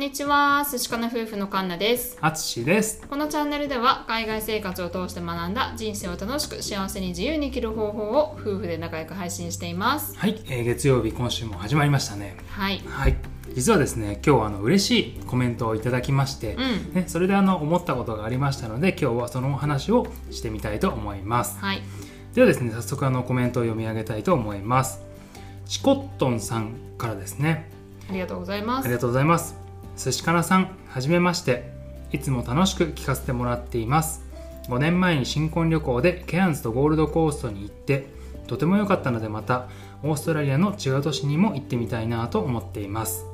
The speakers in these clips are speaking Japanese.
んにちは寿司かな夫婦のカンナです。あつしです。このチャンネルでは海外生活を通して学んだ人生を楽しく幸せに自由に生きる方法を夫婦で仲良く配信しています。はい、えー月曜日今週も始まりましたね。はい。はい。実はですね今日はあの嬉しいコメントをいただきまして、うん。ね、それであの思ったことがありましたので今日はそのお話をしてみたいと思います。はい。ではですね早速あのコメントを読み上げたいと思います。チコットンさんからですね。ありがとうございます。ありがとうございます寿司かなさんはじめまして。いつも楽しく聞かせてもらっています。5年前に新婚旅行でケアンズとゴールドコーストに行ってとても良かったのでまたオーストラリアの違う都市にも行ってみたいなと思っています。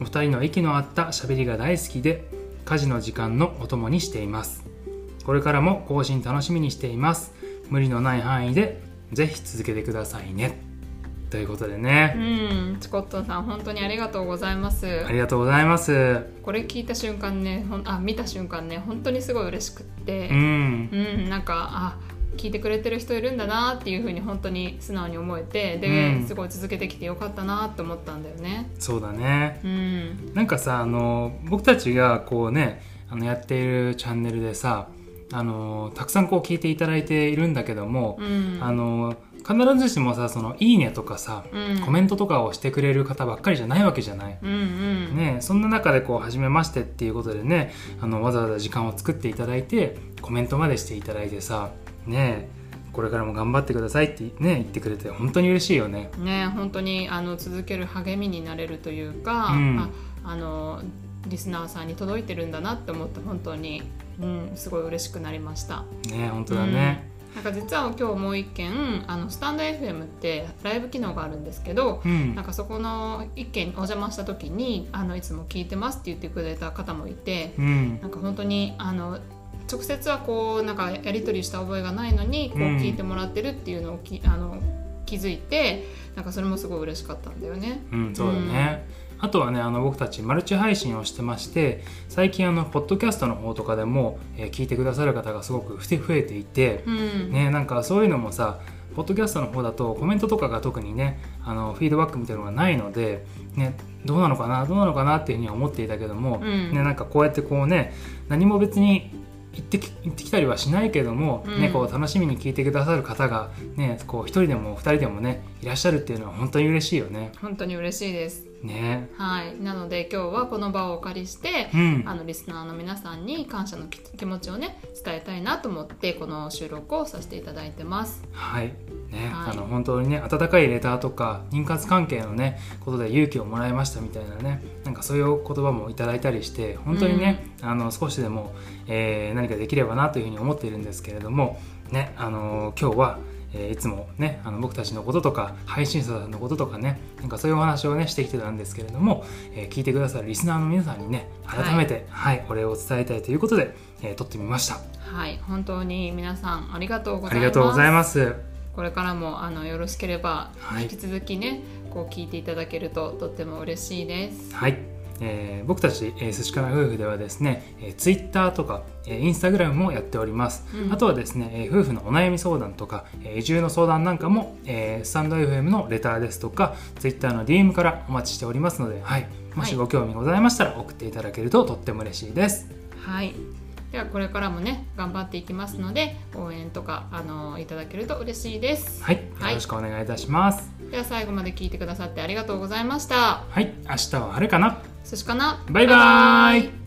お二人の息の合った喋りが大好きで家事の時間のお供にしています。これからも更新楽しみにしています。無理のない範囲でぜひ続けてくださいね。ということでうね、ん。チコットンさん本当にありがとうございます。ありがとうございます。これ聞いた瞬間ねほんあ見た瞬間ね本当にすごい嬉しくって。うん。うん、なんかあ聞いてくれてる人いるんだなっていうふうに本当に素直に思えてで、うん。すごい続けてきてよかったなって思ったんだよね。そうだね。うん、なんかさあの僕たちがこうねあのやっているチャンネルでさあのたくさんこう聞いていただいているんだけども、うん、あの必ずしもさそのいいねとかさ、うんコメントとかをしてくれる方ばっかりじゃないわけじゃない。うんうん、ね、そんな中でこう初めましてっていうことでねあのわざわざ時間を作っていただいてコメントまでしていただいてさねこれからも頑張ってくださいって、ね、言ってくれて本当に嬉しいよね。ね本当にあの続ける励みになれるというか、うんああのリスナーさんに届いてるんだなって思って本当に、うん、すごい嬉しくなりました。ね本当だね。なんか実は今日もう一件あのスタンド FM ってライブ機能があるんですけど、うん。なんかそこの一件お邪魔した時にあのいつも聞いてますって言ってくれた方もいてうん。なんか本当にあの直接はこうなんかやり取りした覚えがないのにこううん。聞いてもらってるっていうのをき、あの気づいてなんかそれもすごい嬉しかったんだよね。うん、そうだね。あとはね、あの僕たちマルチ配信をしてまして、最近あのポッドキャストの方とかでも、えー聞いてくださる方がすごく増えていて、うんね、なんかそういうのもさ、ポッドキャストの方だとコメントとかが特にね、あのフィードバックみたいなのがないので、ね、どうなのかな、どうなのかなっていうふうには思っていたけども、うんね、なんかこうやってこうね、何も別に行ってき行ってきたりはしないけども、うんね、こう楽しみに聞いてくださる方が、ね、こう一人でも二人でもねいらっしゃるっていうのは本当に嬉しいよね。本当に嬉しいです。ね。はい、なので今日はこの場をお借りして、うん。あのリスナーの皆さんに感謝の気気持ちをね伝えたいなと思ってこの収録をさせていただいてます。はい。ね、はい。あの本当にね温かいレターとか妊活関係のねことで勇気をもらいましたみたいなねなんかそういう言葉もいただいたりして本当にね、あの少しでも、えー何かできればなというふうに思っているんですけれどもねあの今日はえーいつもねあの僕たちのこととか配信者さんのこととかねなんかそういうお話をねしてきてたんですけれども、えー聞いてくださるリスナーの皆さんにね改めて、はいお礼を伝えたいということで、えー撮ってみましたはい、本当に皆さんありがとうござあいます。りがとうございますこれからもあのよろしければ、はい引き続きねこう聞いていただけるととっても嬉しいです。はい、えー僕たち、えー、寿司かな夫婦ではですね、えー、ツイッターとか、えーインスタグラムもやっております、うん。あとはですね、えー夫婦のお悩み相談とか、えー移住の相談なんかも、えースタンド FM のレターですとかツイッターの DM からお待ちしておりますので、はい、もしはい。ご興味ございましたら送っていただけるととっても嬉しいです。はい。ではこれからもね頑張っていきますので応援とかあのいただけると嬉しいです。はい、はい。よろしくお願いいたします。では最後まで聞いてくださってありがとうございました。はい。明日は晴れかな寿司かな。バイバーイ。